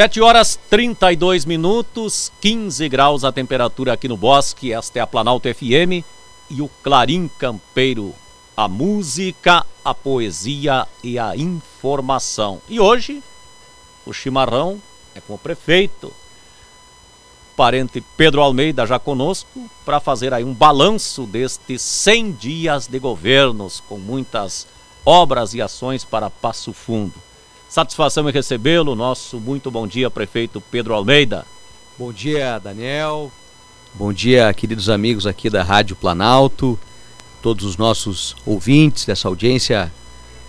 7 horas 32 minutos, 15 graus a temperatura aqui no Bosque. Esta é a Planalto FM e o Clarim Campeiro. A música, a poesia e a informação. E hoje, o chimarrão é com o prefeito, parente Pedro Almeida já conosco, para fazer aí um balanço destes 100 dias de governos, com muitas obras e ações para Passo Fundo. Satisfação em recebê-lo. Nosso muito bom dia, prefeito Pedro Almeida. Bom dia, Daniel. Bom dia, queridos amigos aqui da Rádio Planalto, todos os nossos ouvintes dessa audiência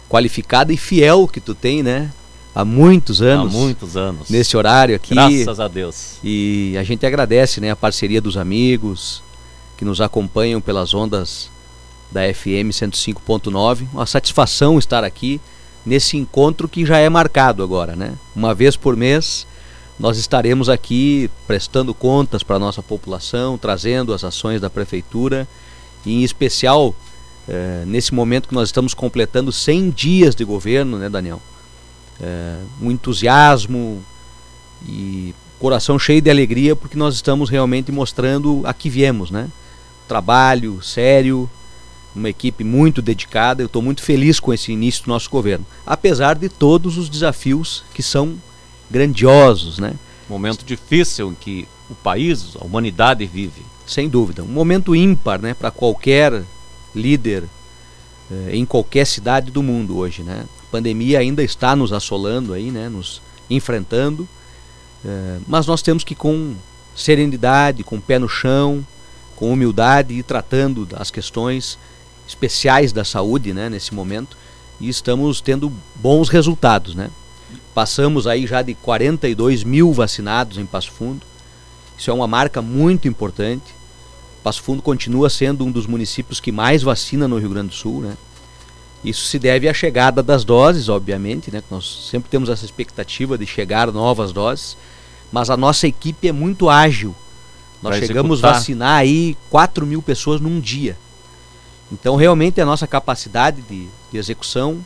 qualificada e fiel que tu tem, né? Há muitos anos. Há muitos anos. Nesse horário aqui. Graças a Deus. E a gente agradece, né, a parceria dos amigos que nos acompanham pelas ondas da FM 105.9. Uma satisfação estar aqui nesse encontro que já é marcado agora, né? Uma vez por mês nós estaremos aqui prestando contas para a nossa população, trazendo as ações da prefeitura e em especial é, nesse momento que nós estamos completando 100 dias de governo, né, Daniel? É, um entusiasmo e coração cheio de alegria porque nós estamos realmente mostrando a que viemos, né? Trabalho sério, uma equipe muito dedicada. Eu estou muito feliz com esse início do nosso governo, apesar de todos os desafios que são grandiosos, né? Momento difícil em que o país, a humanidade vive. Sem dúvida, um momento ímpar, né, para qualquer líder eh, em qualquer cidade do mundo hoje, né? A pandemia ainda está nos assolando aí, né, nos enfrentando, eh, mas nós temos que com serenidade, com o pé no chão, com humildade ir tratando as questões especiais da saúde né, nesse momento e estamos tendo bons resultados. Né? Passamos aí já de 42 mil vacinados em Passo Fundo. Isso é uma marca muito importante. Passo Fundo continua sendo um dos municípios que mais vacina no Rio Grande do Sul. Né? Isso se deve à chegada das doses, obviamente, né? Nós sempre temos essa expectativa de chegar novas doses, mas a nossa equipe é muito ágil. Nós chegamos a vacinar aí 4 mil pessoas num dia. Então, realmente, a nossa capacidade de, de execução,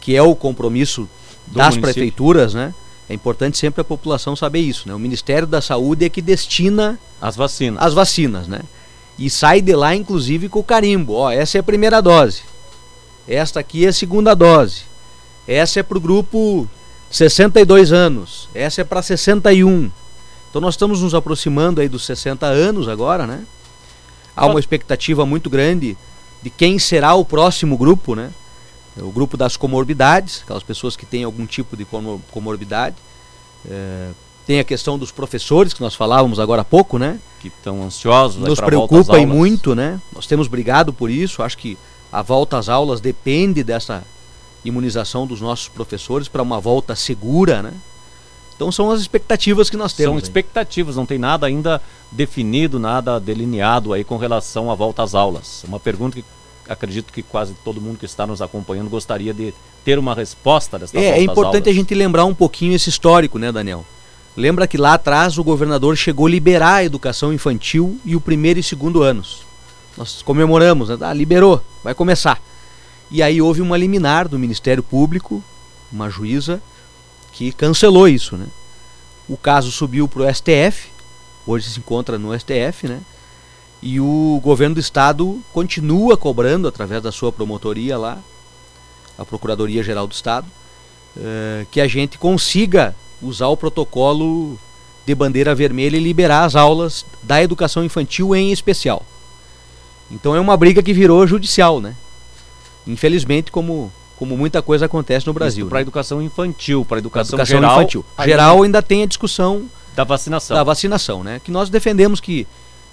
que é o compromisso Do das município. prefeituras, né? É importante sempre a população saber isso, né? O Ministério da Saúde é que destina as vacinas. As vacinas, né? E sai de lá, inclusive, com o carimbo. Ó, essa é a primeira dose. Esta aqui é a segunda dose. Essa é para o grupo 62 anos. Essa é para 61. Então nós estamos nos aproximando aí dos 60 anos agora, né? Há uma expectativa muito grande de quem será o próximo grupo, né? O grupo das comorbidades, aquelas pessoas que têm algum tipo de comorbidade. É, tem a questão dos professores, que nós falávamos agora há pouco, né? Que estão ansiosos. Nos preocupa e muito, né? Nós temos brigado por isso. Acho que a volta às aulas depende dessa imunização dos nossos professores para uma volta segura, né? Então são as expectativas que nós temos. São expectativas, não tem nada ainda definido, nada delineado aí com relação à volta às aulas. Uma pergunta que acredito que quase todo mundo que está nos acompanhando gostaria de ter uma resposta dessa é, É importante a gente lembrar um pouquinho esse histórico, né, Daniel? Lembra que lá atrás o governador chegou a liberar a educação infantil e o primeiro e segundo anos. Nós comemoramos, né? Ah, liberou, vai começar. E aí houve uma liminar do Ministério Público, uma juíza, que cancelou isso, né? O caso subiu para o STF, hoje se encontra no STF, né? E o governo do estado continua cobrando através da sua promotoria lá, a Procuradoria Geral do Estado, eh, que a gente consiga usar o protocolo de bandeira vermelha e liberar as aulas da educação infantil em especial. Então é uma briga que virou judicial, né? Infelizmente, como como muita coisa acontece no Brasil. Para a né? educação infantil, para a educação, educação geral, infantil. Geral ainda tem a discussão da vacinação. Da vacinação, né? Que nós defendemos que,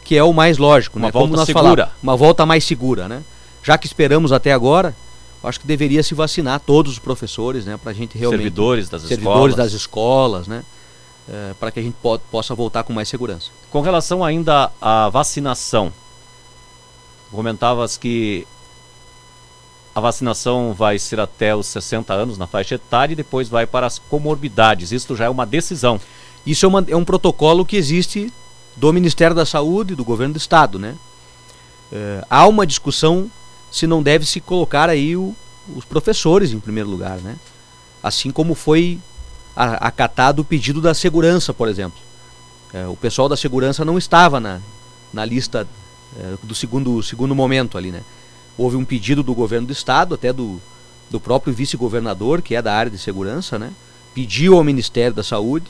que é o mais lógico, uma né? volta Como nós segura. Falamos, uma volta mais segura, né? Já que esperamos até agora, acho que deveria se vacinar todos os professores, né? Para a gente realmente servidores das servidores escolas, das escolas, né? É, para que a gente po possa voltar com mais segurança. Com relação ainda à vacinação, comentavas que a vacinação vai ser até os 60 anos na faixa etária e depois vai para as comorbidades. Isso já é uma decisão. Isso é, uma, é um protocolo que existe do Ministério da Saúde e do Governo do Estado, né? É, há uma discussão se não deve se colocar aí o, os professores em primeiro lugar, né? Assim como foi acatado o pedido da segurança, por exemplo. É, o pessoal da segurança não estava na, na lista é, do segundo, segundo momento ali, né? Houve um pedido do governo do estado, até do, do próprio vice-governador, que é da área de segurança, né? Pediu ao Ministério da Saúde,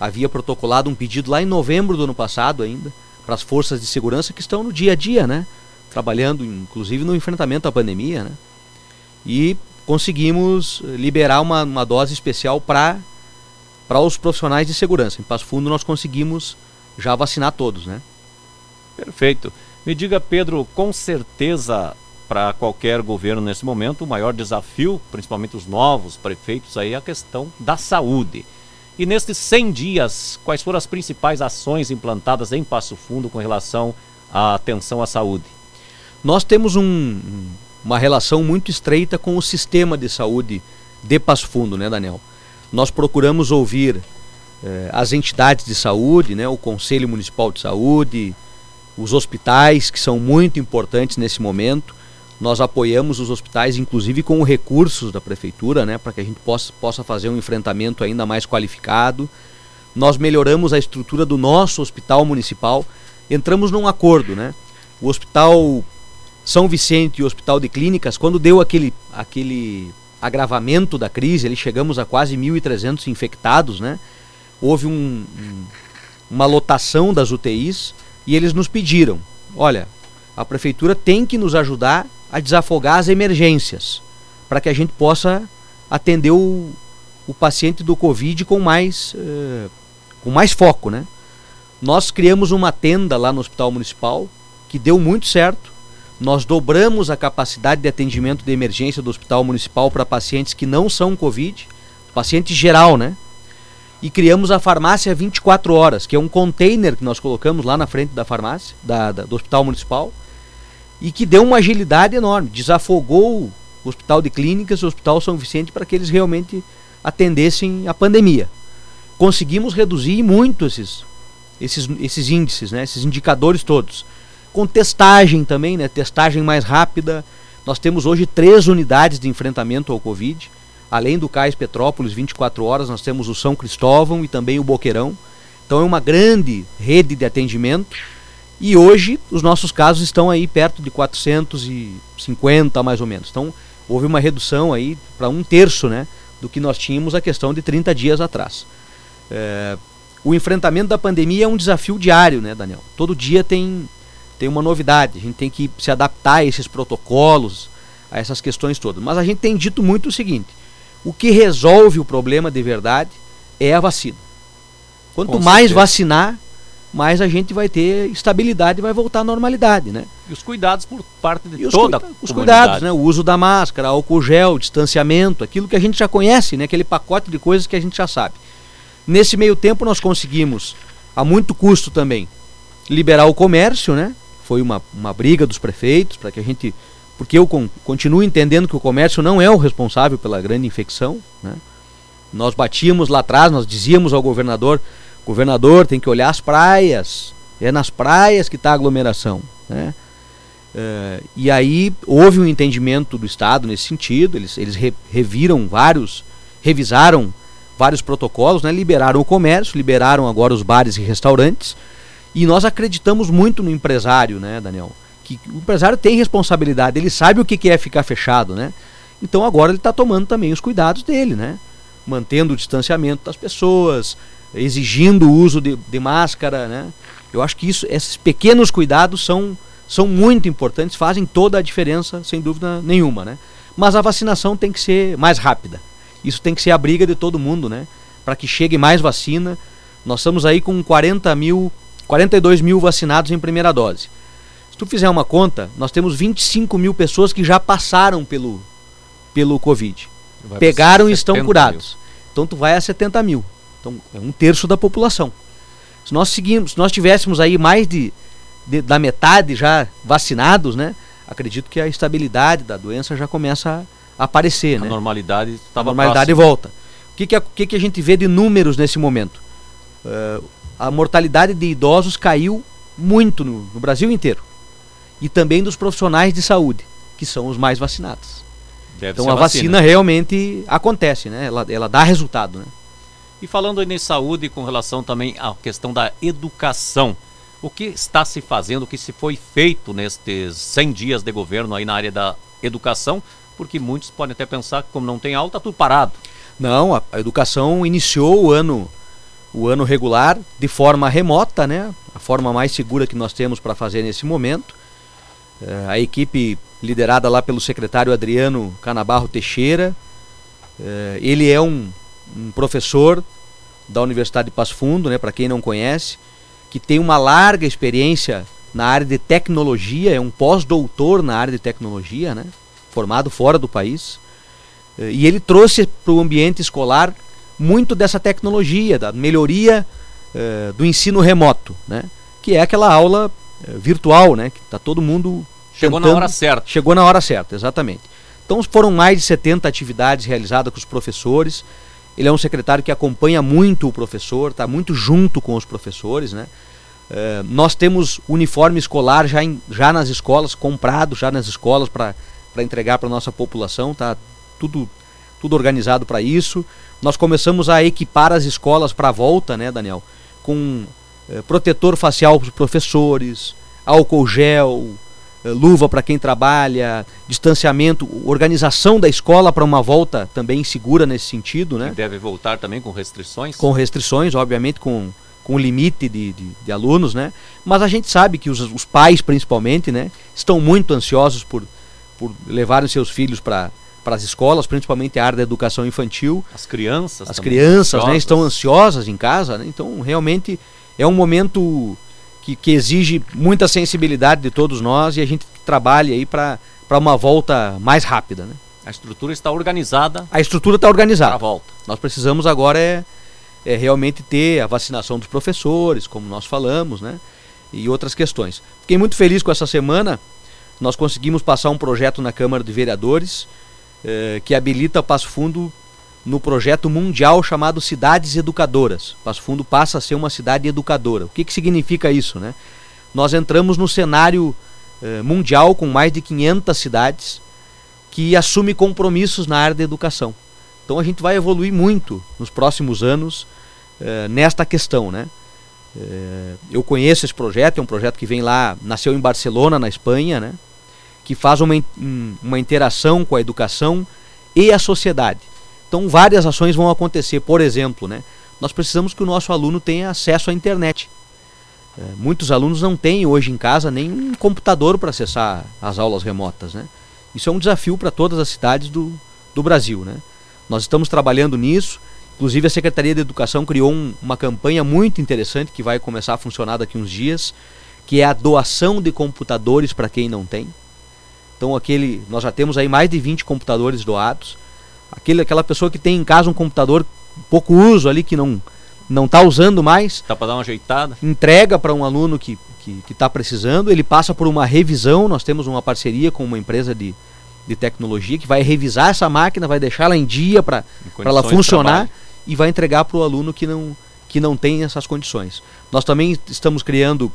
havia protocolado um pedido lá em novembro do ano passado ainda, para as forças de segurança que estão no dia a dia, né? Trabalhando, inclusive, no enfrentamento à pandemia, né? E conseguimos liberar uma, uma dose especial para para os profissionais de segurança. Em Passo Fundo nós conseguimos já vacinar todos, né? Perfeito. Me diga, Pedro, com certeza para qualquer governo nesse momento, o maior desafio, principalmente os novos prefeitos aí, é a questão da saúde. E nestes 100 dias, quais foram as principais ações implantadas em Passo Fundo com relação à atenção à saúde? Nós temos um, uma relação muito estreita com o sistema de saúde de Passo Fundo, né, Daniel? Nós procuramos ouvir eh, as entidades de saúde, né, o Conselho Municipal de Saúde, os hospitais, que são muito importantes nesse momento. Nós apoiamos os hospitais, inclusive com recursos da prefeitura, né, para que a gente possa, possa fazer um enfrentamento ainda mais qualificado. Nós melhoramos a estrutura do nosso hospital municipal. Entramos num acordo, né? O hospital São Vicente e o Hospital de Clínicas, quando deu aquele, aquele agravamento da crise, ali chegamos a quase 1.300 infectados, né? Houve um, um, uma lotação das UTIs e eles nos pediram: olha, a prefeitura tem que nos ajudar a desafogar as emergências, para que a gente possa atender o, o paciente do Covid com mais, uh, com mais foco, né? Nós criamos uma tenda lá no Hospital Municipal que deu muito certo nós dobramos a capacidade de atendimento de emergência do Hospital Municipal para pacientes que não são Covid, paciente geral, né? E criamos a farmácia 24 horas, que é um container que nós colocamos lá na frente da farmácia, da, da, do Hospital Municipal, e que deu uma agilidade enorme, desafogou o Hospital de Clínicas o Hospital São Vicente para que eles realmente atendessem a pandemia. Conseguimos reduzir muito esses, esses, esses índices, né? esses indicadores todos com testagem também, né? Testagem mais rápida. Nós temos hoje três unidades de enfrentamento ao Covid. Além do Cais Petrópolis 24 horas, nós temos o São Cristóvão e também o Boqueirão. Então é uma grande rede de atendimento. E hoje os nossos casos estão aí perto de 450 mais ou menos. Então houve uma redução aí para um terço, né, do que nós tínhamos a questão de 30 dias atrás. É, o enfrentamento da pandemia é um desafio diário, né, Daniel? Todo dia tem tem uma novidade, a gente tem que se adaptar a esses protocolos, a essas questões todas. Mas a gente tem dito muito o seguinte: o que resolve o problema de verdade é a vacina. Quanto Com mais certeza. vacinar, mais a gente vai ter estabilidade e vai voltar à normalidade, né? E os cuidados por parte de e toda os, os cuidados, né? O uso da máscara, álcool gel, distanciamento, aquilo que a gente já conhece, né? Aquele pacote de coisas que a gente já sabe. Nesse meio tempo nós conseguimos, a muito custo também, liberar o comércio, né? foi uma, uma briga dos prefeitos para que a gente. Porque eu con continuo entendendo que o comércio não é o responsável pela grande infecção. Né? Nós batíamos lá atrás, nós dizíamos ao governador: governador tem que olhar as praias, é nas praias que está a aglomeração. Né? Uh, e aí houve um entendimento do Estado nesse sentido, eles, eles re, reviram vários, revisaram vários protocolos, né? liberaram o comércio, liberaram agora os bares e restaurantes e nós acreditamos muito no empresário, né, Daniel? Que o empresário tem responsabilidade, ele sabe o que é ficar fechado, né? Então agora ele está tomando também os cuidados dele, né? Mantendo o distanciamento das pessoas, exigindo o uso de, de máscara, né? Eu acho que isso, esses pequenos cuidados são, são muito importantes, fazem toda a diferença, sem dúvida nenhuma, né? Mas a vacinação tem que ser mais rápida. Isso tem que ser a briga de todo mundo, né? Para que chegue mais vacina. Nós estamos aí com 40 mil 42 mil vacinados em primeira dose. Se tu fizer uma conta, nós temos 25 mil pessoas que já passaram pelo, pelo Covid. Vai Pegaram e estão curados. Mil. Então tu vai a 70 mil. Então é um terço da população. Se nós seguimos, se nós tivéssemos aí mais de, de da metade já vacinados, né? Acredito que a estabilidade da doença já começa a aparecer, a né? Normalidade estava A normalidade próxima. volta. O que que, a, que que a gente vê de números nesse momento? Uh, a mortalidade de idosos caiu muito no, no, Brasil inteiro. E também dos profissionais de saúde, que são os mais vacinados. Deve então a vacina. vacina. realmente acontece, né? Ela, ela dá resultado, né? E falando em saúde, com relação também à questão da educação, o que está se fazendo, o que se foi feito nestes 100 dias de governo aí na área da educação? Porque muitos podem até pensar que como não tem aula, está tudo parado. Não, a, educação iniciou o ano o ano regular de forma remota, né? A forma mais segura que nós temos para fazer nesse momento. É, a equipe liderada lá pelo secretário Adriano Canabarro Teixeira, é, ele é um, um, professor da Universidade de Passo Fundo, né? Para quem não conhece, que tem uma larga experiência na área de tecnologia, é um pós-doutor na área de tecnologia, né? Formado fora do país. E ele trouxe para o ambiente escolar muito dessa tecnologia, da melhoria uh, do ensino remoto, né? Que é aquela aula uh, virtual, né? Que está todo mundo chegou tentando, na hora certa. Chegou na hora certa, exatamente. Então foram mais de 70 atividades realizadas com os professores. Ele é um secretário que acompanha muito o professor, está muito junto com os professores, né? Uh, nós temos uniforme escolar já, em, já nas escolas, comprado já nas escolas para entregar para a nossa população, tá tudo, tudo organizado para isso. Nós começamos a equipar as escolas para a volta, né, Daniel? Com eh, protetor facial para os professores, álcool gel, luva para quem trabalha, distanciamento, organização da escola para uma volta também segura nesse sentido, né? E deve voltar também com restrições? Com restrições, obviamente, com, com limite de, de, de alunos, né? Mas a gente sabe que os, os pais, principalmente, né, estão muito ansiosos por, por levarem seus filhos para para as escolas, principalmente a área da educação infantil. As crianças. As crianças né, estão ansiosas em casa, né? então realmente é um momento que, que, exige muita sensibilidade de todos nós e a gente trabalha aí para uma volta mais rápida. Né? A estrutura está organizada. A estrutura está organizada. Para a volta. Nós precisamos agora é, é realmente ter a vacinação dos professores, como nós falamos, né? E outras questões. Fiquei muito feliz com essa semana. Nós conseguimos passar um projeto na Câmara de Vereadores eh, que habilita Passo Fundo no projeto mundial chamado Cidades Educadoras. Passo Fundo passa a ser uma cidade educadora. O que, que significa isso? Né? Nós entramos no cenário eh, mundial com mais de 500 cidades que assume compromissos na área da educação. Então a gente vai evoluir muito nos próximos anos eh, nesta questão, né? eu conheço esse projeto, é um projeto que vem lá, nasceu em Barcelona, na Espanha, né? que faz uma, uma interação com a educação e a sociedade. Então, várias ações vão acontecer. Por exemplo, né, nós precisamos que o nosso aluno tenha acesso à internet. É, muitos alunos não têm hoje em casa nem um computador para acessar as aulas remotas. Né? Isso é um desafio para todas as cidades do, do Brasil. Né? Nós estamos trabalhando nisso. Inclusive, a Secretaria de Educação criou um, uma campanha muito interessante que vai começar a funcionar daqui uns dias, que é a doação de computadores para quem não tem. Então aquele, nós já temos aí mais de 20 computadores doados. Aquele, aquela pessoa que tem em casa um computador pouco uso ali que não não está usando mais, tá para dar uma ajeitada, entrega para um aluno que que está precisando, ele passa por uma revisão. Nós temos uma parceria com uma empresa de, de tecnologia que vai revisar essa máquina, vai deixá-la em dia para ela funcionar e vai entregar para o aluno que não, que não tem essas condições. Nós também estamos criando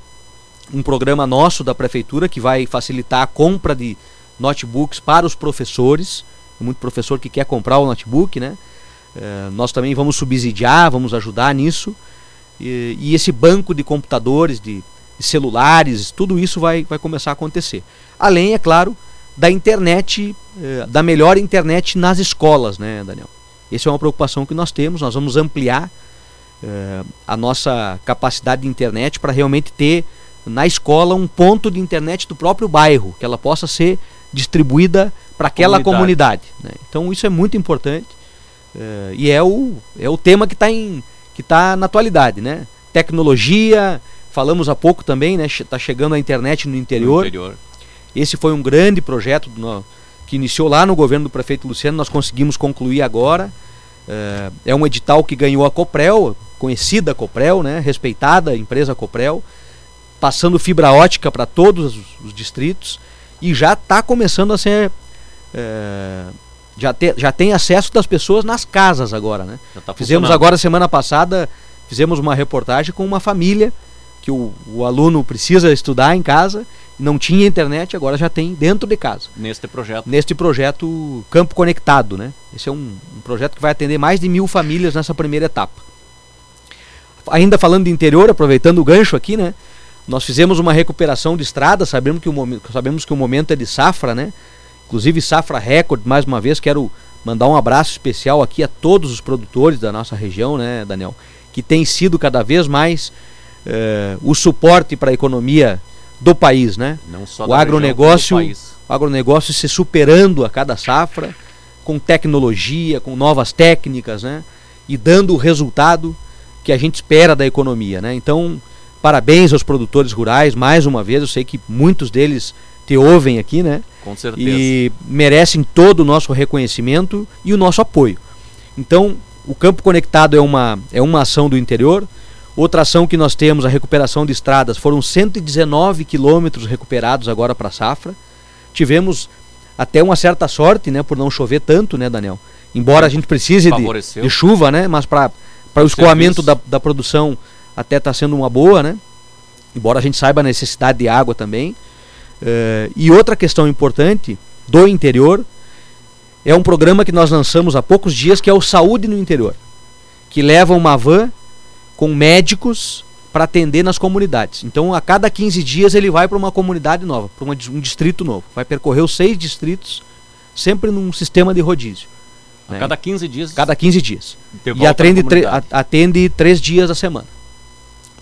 um programa nosso da prefeitura que vai facilitar a compra de notebooks para os professores. Muito professor que quer comprar o notebook, né? É, nós também vamos subsidiar, vamos ajudar nisso. E, e esse banco de computadores, de, de, celulares, tudo isso vai, vai começar a acontecer. Além, é claro, da internet, é, da melhor internet nas escolas, né, Daniel? Essa é uma preocupação que nós temos. Nós vamos ampliar é, a nossa capacidade de internet para realmente ter na escola um ponto de internet do próprio bairro, que ela possa ser distribuída para aquela comunidade. comunidade né? Então isso é muito importante uh, e é o, é o tema que está que tá na atualidade, né? Tecnologia, falamos há pouco também, né? Está chegando a internet no interior. no interior. Esse foi um grande projeto no, que iniciou lá no governo do prefeito Luciano, nós conseguimos concluir agora. Uh, é um edital que ganhou a Coprel, conhecida Coprel, né? respeitada empresa Coprel passando fibra ótica para todos os, os, distritos e já está começando a ser. É, já, te, já tem acesso das pessoas nas casas agora, né? Tá fizemos agora semana passada, fizemos uma reportagem com uma família que o, o aluno precisa estudar em casa, não tinha internet, agora já tem dentro de casa. Neste projeto. Neste projeto Campo Conectado, né? Esse é um, um projeto que vai atender mais de mil famílias nessa primeira etapa. ainda falando de interior, aproveitando o gancho aqui, né? Nós fizemos uma recuperação de estrada, sabemos que o momento, sabemos que o momento é de safra, né? Inclusive safra recorde, mais uma vez quero mandar um abraço especial aqui a todos os produtores da nossa região, né, Daniel, que tem sido cada vez mais eh, o suporte para a economia do país, né? Não só o agronegócio, região, o agronegócio se superando a cada safra, com tecnologia, com novas técnicas, né? E dando o resultado que a gente espera da economia, né? Então, parabéns aos produtores rurais, mais uma vez, eu sei que muitos deles te ouvem aqui, né? Com certeza. E merecem todo o nosso reconhecimento e o nosso apoio. Então, o Campo Conectado é uma, é uma ação do interior. Outra ação que nós temos, a recuperação de estradas, foram 119 quilômetros recuperados agora para a safra. Tivemos até uma certa sorte, né, por não chover tanto, né, Daniel? Embora a gente precise de, de chuva, né, mas para o escoamento da, da produção até está sendo uma boa, né? Embora a gente saiba a necessidade de água também. Uh, e outra questão importante do interior é um programa que nós lançamos há poucos dias que é o Saúde no Interior, que leva uma van com médicos para atender nas comunidades. Então, a cada 15 dias ele vai para uma comunidade nova, para um distrito novo. Vai percorrer os seis distritos, sempre num sistema de rodízio. A né? cada 15 dias? Cada 15 dias. E atende, atende três dias a semana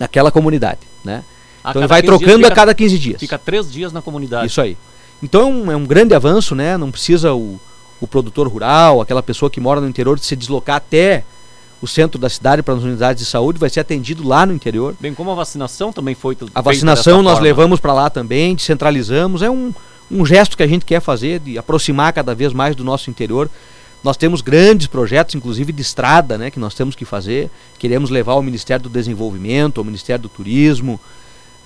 naquela comunidade, né? A então ele vai trocando fica, a cada 15 dias. Fica três dias na comunidade. Isso aí. Então é um, é um grande avanço, né? Não precisa o, o produtor rural, aquela pessoa que mora no interior, de se deslocar até o centro da cidade para as unidades de saúde, vai ser atendido lá no interior. Bem como a vacinação também foi A vacinação nós forma. levamos para lá também, descentralizamos. É um, um gesto que a gente quer fazer de aproximar cada vez mais do nosso interior. Nós temos grandes projetos, inclusive de estrada, né, que nós temos que fazer. Queremos levar ao Ministério do Desenvolvimento, ao Ministério do Turismo,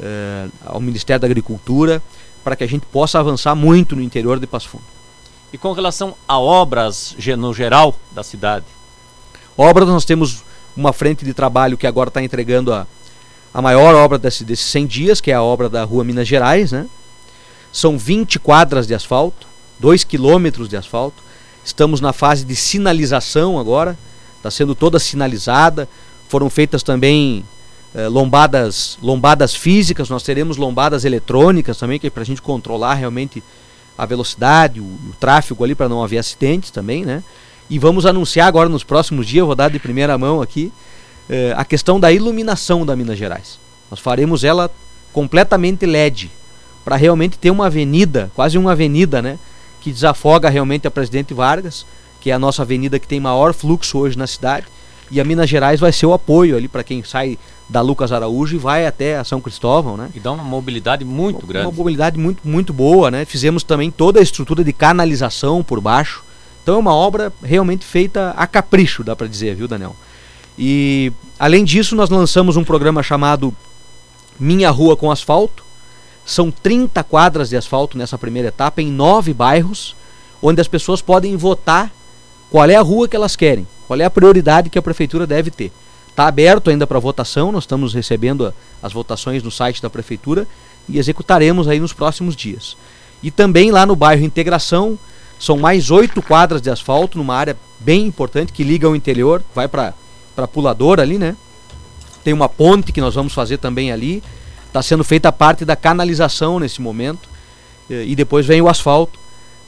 eh, ao Ministério da Agricultura, para que a gente possa avançar muito no interior de Passo Fundo. E com relação a obras no geral da cidade? Obras, nós temos uma frente de trabalho que agora está entregando a, a maior obra desse, desses 100 dias, que é a obra da Rua Minas Gerais. Né? São 20 quadras de asfalto, 2 quilômetros de asfalto. Estamos na fase de sinalização agora, está sendo toda sinalizada. Foram feitas também eh, lombadas, lombadas físicas, nós teremos lombadas eletrônicas também, que é para a gente controlar realmente a velocidade, o, o tráfego ali para não haver acidentes também, né? E vamos anunciar agora nos próximos dias, vou dar de primeira mão aqui, eh, a questão da iluminação da Minas Gerais. Nós faremos ela completamente LED, para realmente ter uma avenida, quase uma avenida, né? Que desafoga realmente a Presidente Vargas, que é a nossa avenida que tem maior fluxo hoje na cidade. E a Minas Gerais vai ser o apoio ali para quem sai da Lucas Araújo e vai até São Cristóvão, né? E dá uma mobilidade muito uma, grande. Uma mobilidade muito, muito boa, né? Fizemos também toda a estrutura de canalização por baixo. Então é uma obra realmente feita a capricho, dá para dizer, viu, Daniel? E além disso, nós lançamos um programa chamado Minha Rua com Asfalto, são 30 quadras de asfalto nessa primeira etapa em nove bairros, onde as pessoas podem votar qual é a rua que elas querem, qual é a prioridade que a prefeitura deve ter. Está aberto ainda para votação, nós estamos recebendo as votações no site da prefeitura e executaremos aí nos próximos dias. E também lá no bairro Integração, são mais oito quadras de asfalto numa área bem importante que liga ao interior, vai para Pulador ali, né? Tem uma ponte que nós vamos fazer também ali. Está sendo feita a parte da canalização nesse momento eh, e depois vem o asfalto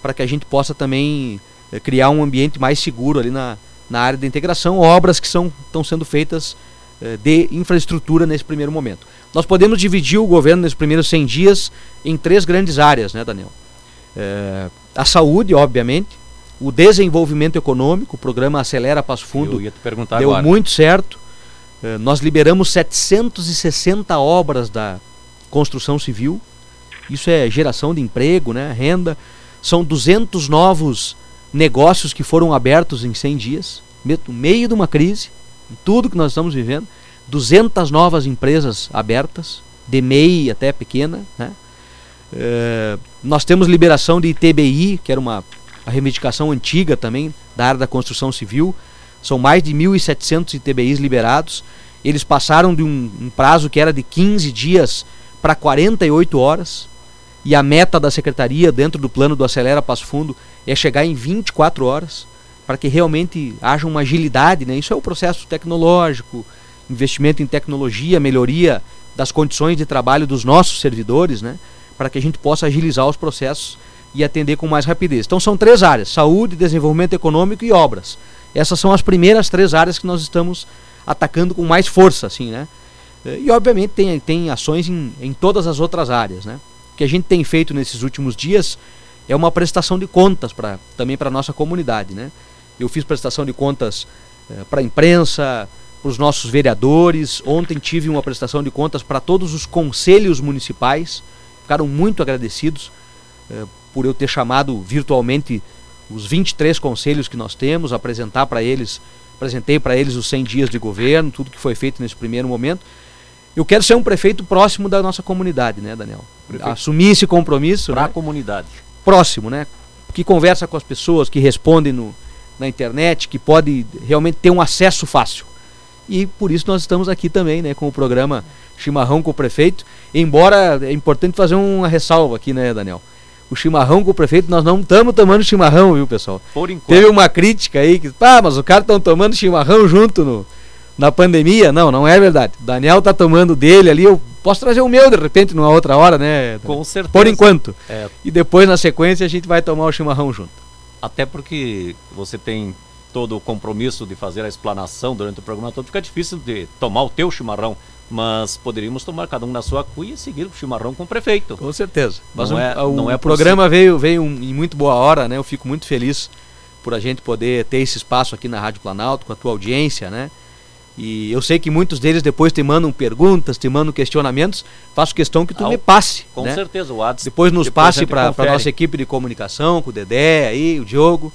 para que a gente possa também eh, criar um ambiente mais seguro ali na, na área de integração, obras que são, estão sendo feitas eh, de infraestrutura nesse primeiro momento. Nós podemos dividir o governo nesses primeiros 100 dias em três grandes áreas, né, Daniel? É, a saúde, obviamente, o desenvolvimento econômico, o programa Acelera Passo Fundo deu agora. muito certo. Eh, nós liberamos 760 obras da construção civil. Isso é geração de emprego, né? renda. São 200 novos negócios que foram abertos em 100 dias, no meio de uma crise, em tudo que nós estamos vivendo. 200 novas empresas abertas, de MEI até pequena. Né? É, nós temos liberação de ITBI, que era uma, reivindicação antiga também da área da construção civil. São mais de 1.700 ITBIs liberados. Eles passaram de um, um prazo que era de 15 dias para 48 horas. E a meta da secretaria, dentro do plano do Acelera Passo Fundo, é chegar em 24 horas, para que realmente haja uma agilidade. Né? Isso é o processo tecnológico, investimento em tecnologia, melhoria das condições de trabalho dos nossos servidores, né? Para que a gente possa agilizar os processos e atender com mais rapidez. Então são três áreas: saúde, desenvolvimento econômico e obras. Essas são as primeiras três áreas que nós estamos atacando com mais força, assim, né? E obviamente tem, tem ações em, em todas as outras áreas, né? O que a gente tem feito nesses últimos dias é uma prestação de contas para também para a nossa comunidade, né? Eu fiz prestação de contas eh, para a imprensa, para os nossos vereadores. Ontem tive uma prestação de contas para todos os conselhos municipais. Ficaram muito agradecidos eh, por eu ter chamado virtualmente os 23 conselhos que nós temos, apresentar para eles, apresentei para eles os 100 dias de governo, tudo que foi feito nesse primeiro momento. Eu quero ser um prefeito próximo da nossa comunidade, né, Daniel? Prefeito. Assumir esse compromisso. Para né? a comunidade. Próximo, né? Que conversa com as pessoas, que respondem no, na internet, que pode realmente ter um acesso fácil. E por isso nós estamos aqui também, né, com o programa Chimarrão com o Prefeito. Embora é importante fazer uma ressalva aqui, né, Daniel? O chimarrão com o prefeito, nós não estamos tomando chimarrão, viu, pessoal? Por enquanto. Teve uma crítica aí que, ah, mas os caras estão tomando chimarrão junto no, na pandemia. Não, não é verdade. O Daniel tá tomando dele ali, eu posso trazer o meu de repente numa outra hora, né? Com certeza. Por enquanto. É. E depois, na sequência, a gente vai tomar o chimarrão junto. Até porque você tem todo o compromisso de fazer a explanação durante o programa todo, fica difícil de tomar o teu chimarrão. Mas poderíamos tomar cada um na sua cuia e seguir o chimarrão com o prefeito. Com certeza. Mas não o, é, o, não é o programa veio, veio em muito boa hora, né? Eu fico muito feliz por a gente poder ter esse espaço aqui na Rádio Planalto, com a tua audiência, né? E eu sei que muitos deles depois te mandam perguntas, te mandam questionamentos. Faço questão que tu Ah, me passe. Com né? certeza, o Adson. Depois nos Depois passe para a nossa equipe de comunicação, com o Dedé aí, o Diogo,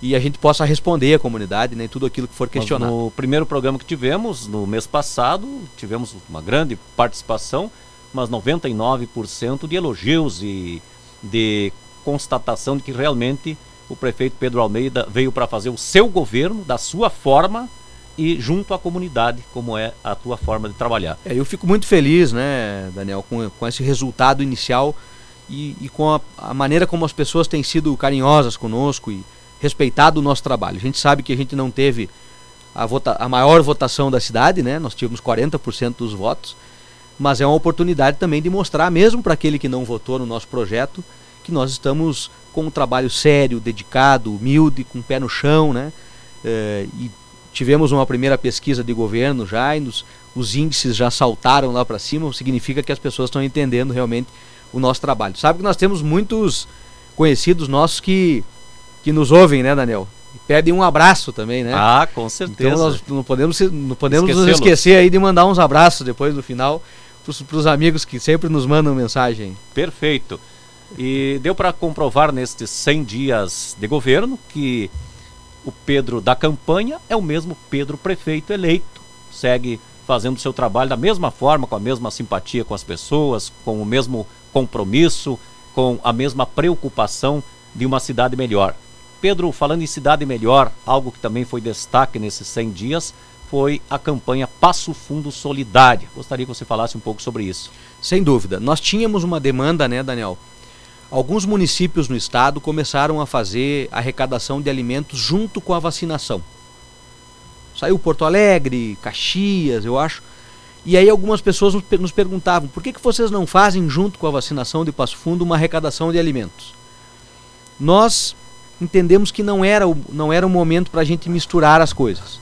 e a gente possa responder a comunidade, né? Tudo aquilo que for Mas questionado. No primeiro programa que tivemos, no mês passado, tivemos uma grande participação, mas 99% de elogios e de constatação de que realmente o prefeito Pedro Almeida veio para fazer o seu governo, da sua forma e junto à comunidade, como é a tua forma de trabalhar. É, eu fico muito feliz, né, Daniel, com, com esse resultado inicial e, e com a, a maneira como as pessoas têm sido carinhosas conosco e respeitado o nosso trabalho. A gente sabe que a gente não teve a, vota, a maior votação da cidade, né? Nós tivemos 40% dos votos, mas é uma oportunidade também de mostrar, mesmo para aquele que não votou no nosso projeto, que nós estamos com um trabalho sério, dedicado, humilde, com o pé no chão, né? É, e tivemos uma primeira pesquisa de governo já e nos, os índices já saltaram lá para cima, significa que as pessoas estão entendendo realmente o nosso trabalho. Sabe que nós temos muitos conhecidos nossos que, que nos ouvem, né, Daniel? E pedem um abraço também, né? Ah, com certeza. Então nós não podemos, não podemos nos esquecer aí de mandar uns abraços depois do final para os amigos que sempre nos mandam mensagem. Perfeito. E deu para comprovar nestes 100 dias de governo que o Pedro da campanha é o mesmo Pedro prefeito eleito. Segue fazendo o seu trabalho da mesma forma, com a mesma simpatia com as pessoas, com o mesmo compromisso, com a mesma preocupação de uma cidade melhor. Pedro, falando em cidade melhor, algo que também foi destaque nesses 100 dias foi a campanha Passo Fundo Solidária. Gostaria que você falasse um pouco sobre isso. Sem dúvida. Nós tínhamos uma demanda, né, Daniel? Alguns municípios no estado começaram a fazer arrecadação de alimentos junto com a vacinação. Saiu Porto Alegre, Caxias, eu acho. E aí algumas pessoas nos per- nos perguntavam: por que, que vocês não fazem, junto com a vacinação de Passo Fundo, uma arrecadação de alimentos? Nós entendemos que não era o, não era o momento para a gente misturar as coisas.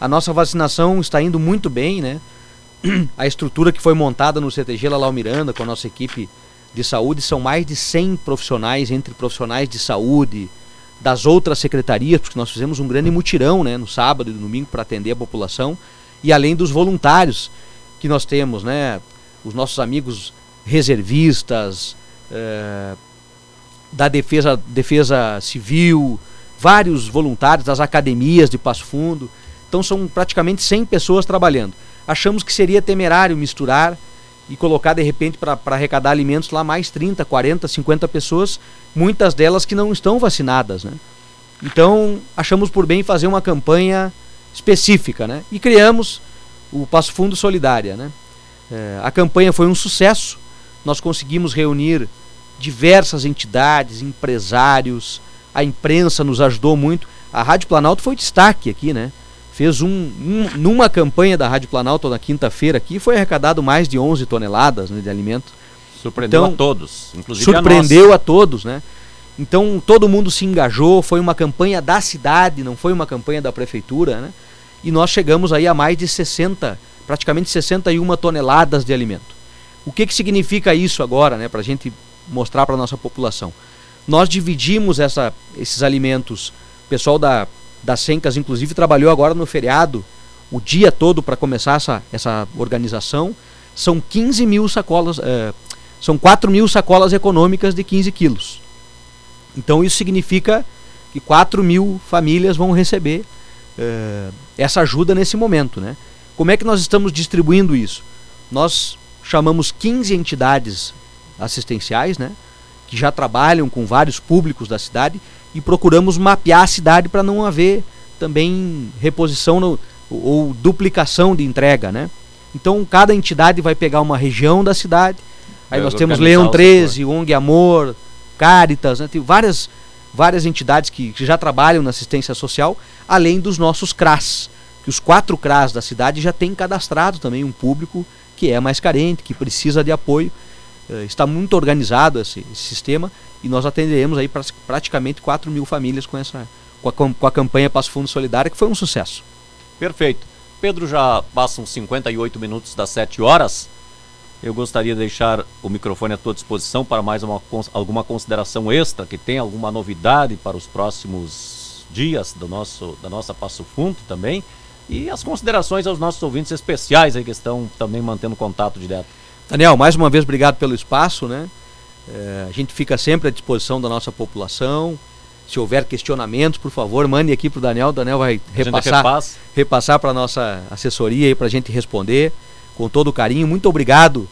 A nossa vacinação está indo muito bem, né? a estrutura que foi montada no CTG Lalau Miranda com a nossa equipe de saúde são mais de 100 profissionais, entre profissionais de saúde, das outras secretarias, porque nós fizemos um grande mutirão né, no sábado e no domingo para atender a população, e além dos voluntários que nós temos, né, os nossos amigos reservistas, eh, da defesa, defesa civil, vários voluntários das academias de Passo Fundo. Então são praticamente 100 pessoas trabalhando. Achamos que seria temerário misturar e colocar de repente para arrecadar alimentos lá mais 30, 40, 50 pessoas, muitas delas que não estão vacinadas, né? Então achamos por bem fazer uma campanha específica, né? E criamos o Passo Fundo Solidária, né? É, a campanha foi um sucesso. Nós conseguimos reunir diversas entidades, empresários, a imprensa nos ajudou muito. A Rádio Planalto foi destaque aqui, né? fez um, um, numa campanha da Rádio Planalto na quinta-feira aqui, foi arrecadado mais de 11 toneladas né, de alimento. Surpreendeu então, a todos, inclusive surpreendeu a, a todos, né? Então todo mundo se engajou, foi uma campanha da cidade, não foi uma campanha da prefeitura, né? E nós chegamos aí a mais de 60, praticamente 61 toneladas de alimento. O que, que significa isso agora, né? Para a gente mostrar para a nossa população. Nós dividimos essa, esses alimentos, o pessoal da, das Sencas, inclusive, trabalhou agora no feriado, o dia todo para começar essa, essa organização. São 15 mil sacolas, é, são 4 mil sacolas econômicas de 15 quilos. Então isso significa que 4 mil famílias vão receber é, essa ajuda nesse momento. Né? Como é que nós estamos distribuindo isso? Nós chamamos 15 entidades assistenciais, né? que já trabalham com vários públicos da cidade e procuramos mapear a cidade para não haver também reposição no, ou duplicação de entrega, né? Então cada entidade vai pegar uma região da cidade. Aí nós temos Leão 13, ONG Amor, Caritas, né? tem várias, várias entidades que, que já trabalham na assistência social, além dos nossos CRAS, que os quatro CRAS da cidade já têm cadastrado também um público que é mais carente, que precisa de apoio. Uh, está muito organizado esse, esse, sistema e nós atenderemos aí pra, praticamente 4 mil famílias com, essa, com, a, com a campanha Passo Fundo Solidária, que foi um sucesso. Perfeito. Pedro, já passam 58 minutos das 7 horas. Eu gostaria de deixar o microfone à tua disposição para mais uma, alguma consideração extra, que tem alguma novidade para os próximos dias do nosso, da nossa Passo Fundo também. E as considerações aos nossos ouvintes especiais aí que estão também mantendo contato direto. Daniel, mais uma vez obrigado pelo espaço, né? É, a gente fica sempre à disposição da nossa população. Se houver questionamentos, por favor, mande aqui para o Daniel. O Daniel vai repassar, repassar para a nossa assessoria para a gente responder com todo carinho. Muito obrigado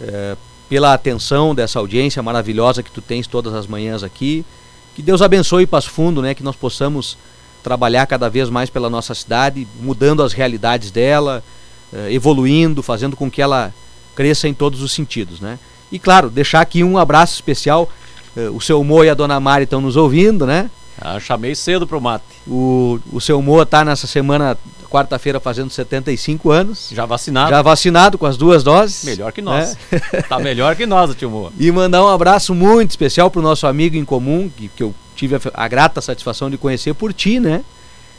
é, pela atenção dessa audiência maravilhosa que tu tens todas as manhãs aqui. Que Deus abençoe Passo Fundo, né? Que nós possamos trabalhar cada vez mais pela nossa cidade, mudando as realidades dela, é, evoluindo, fazendo com que ela cresça em todos os sentidos, né? E claro, deixar aqui um abraço especial. Uh, o seu Mo e a dona Mari estão nos ouvindo, né? Ah, chamei cedo pro mate. O, o seu Mo tá nessa semana, quarta-feira, fazendo 75 anos. Já vacinado. Já vacinado com as duas doses. Melhor que nós. Né? tá melhor que nós, tio Mo. E mandar um abraço muito especial pro nosso amigo em comum, que, que eu tive a, a grata satisfação de conhecer por ti, né?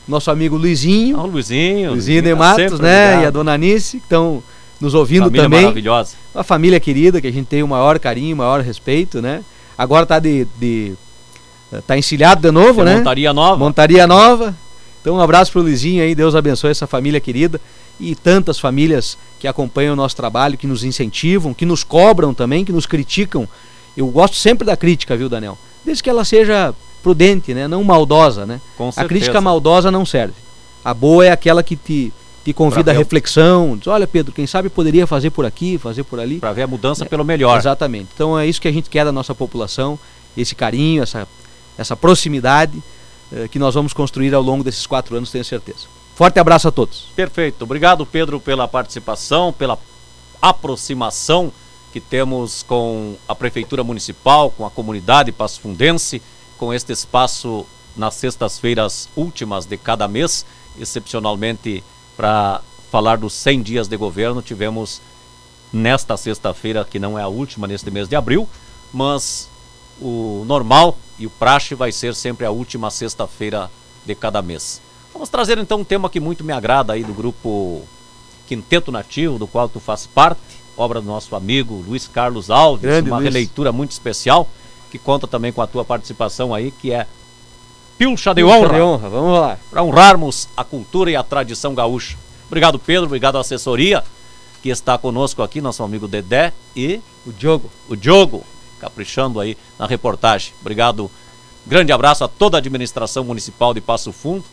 Nosso amigo Luizinho. Ah, o Luizinho. Luizinho de tá Matos, né? Ligado. E a dona Nice, que estão nos ouvindo família também. maravilhosa. Uma família querida que a gente tem o maior carinho, o maior respeito, né? Agora tá de, de tá encilhado de novo, né? Montaria nova. Montaria nova. Então um abraço pro Luizinho aí, Deus abençoe essa família querida e tantas famílias que acompanham o nosso trabalho, que nos incentivam, que nos cobram também, que nos criticam. Eu gosto sempre da crítica, viu, Daniel? Desde que ela seja prudente, né? Não maldosa, né? Com a crítica maldosa não serve. A boa é aquela que te convida à reflexão, diz, olha Pedro, quem sabe poderia fazer por aqui, fazer por ali. Para ver a mudança é, pelo melhor. Exatamente. Então é isso que a gente quer da nossa população, esse carinho, essa, essa proximidade eh, que nós vamos construir ao longo desses quatro anos, tenho certeza. Forte abraço a todos. Perfeito. Obrigado, Pedro, pela participação, pela aproximação que temos com a Prefeitura Municipal, com a comunidade pasfundense, com este espaço nas sextas-feiras últimas de cada mês, excepcionalmente para falar dos 100 dias de governo. Tivemos nesta sexta-feira, que não é a última neste mês de abril, mas o normal e o praxe vai ser sempre a última sexta-feira de cada mês. Vamos trazer então um tema que muito me agrada aí do grupo Quinteto Nativo, do qual tu faz parte, obra do nosso amigo Luiz Carlos Alves, Grande uma Luiz. releitura muito especial, que conta também com a tua participação aí, que é pilcha de honra. de honra, vamos lá. Para honrarmos a cultura e a tradição gaúcha. Obrigado, Pedro, obrigado à assessoria que está conosco aqui, nosso amigo Dedé e o Diogo. O Diogo, caprichando aí na reportagem. Obrigado. Grande abraço a toda a administração municipal de Passo Fundo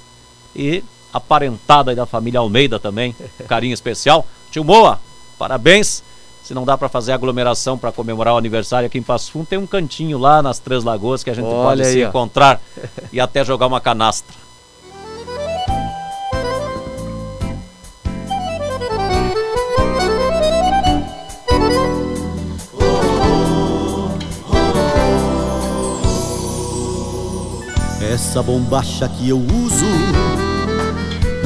e a parentada da família Almeida também. Carinho especial. Tio Moa, parabéns se não dá para fazer aglomeração para comemorar o aniversário aqui em Passo Fundo, tem um cantinho lá nas Três Lagoas que a gente Olha pode aí, se ó. encontrar e até jogar uma canastra. Essa bombacha que eu uso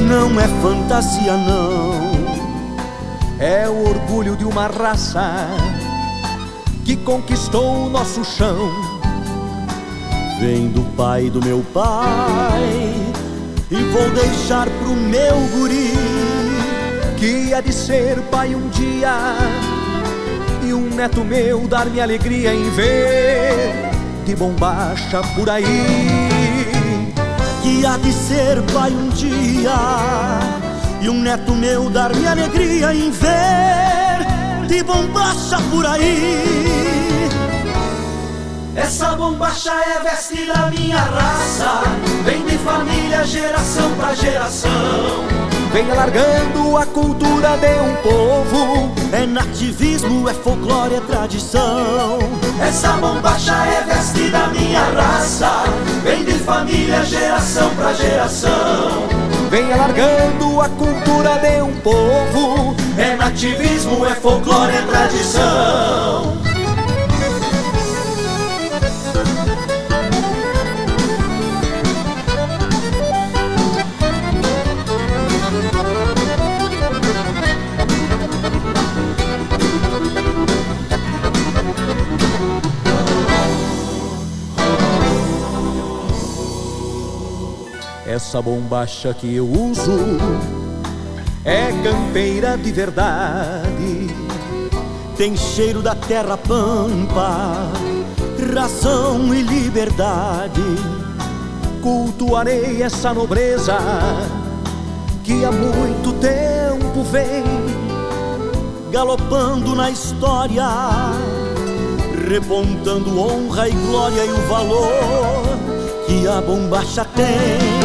não é fantasia não. É o orgulho de uma raça que conquistou o nosso chão. Vem do pai do meu pai e vou deixar pro meu guri que há de ser pai um dia e um neto meu dar-me alegria em ver de bombacha por aí que há de ser pai um dia e um neto meu dar-me alegria em ver de bombacha por aí. Essa bombacha é veste da minha raça, vem de família geração pra geração. Vem alargando a cultura de um povo, é nativismo, é folclore, é tradição. Essa bombacha é veste da minha raça, vem de família geração pra geração. Vem alargando a cultura de um povo, é nativismo, é folclore, é tradição. Essa bombacha que eu uso é campeira de verdade. Tem cheiro da terra pampa, razão e liberdade. Cultuarei essa nobreza que há muito tempo vem galopando na história, repontando honra e glória e o valor que a bombacha tem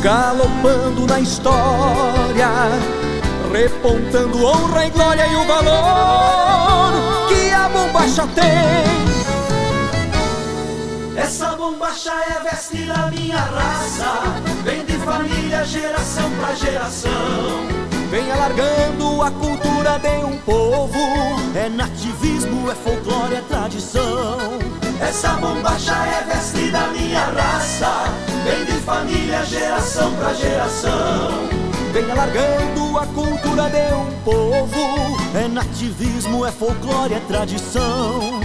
galopando na história, repontando honra e glória e o valor que a bombacha tem. Essa bombacha é veste da minha raça, vem de família, geração pra geração. Vem alargando a cultura de um povo, é nativismo, é folclore, é tradição. Essa bombacha é veste da minha raça, vem de família, geração pra geração. Vem alargando a cultura de um povo, é nativismo, é folclore, é tradição.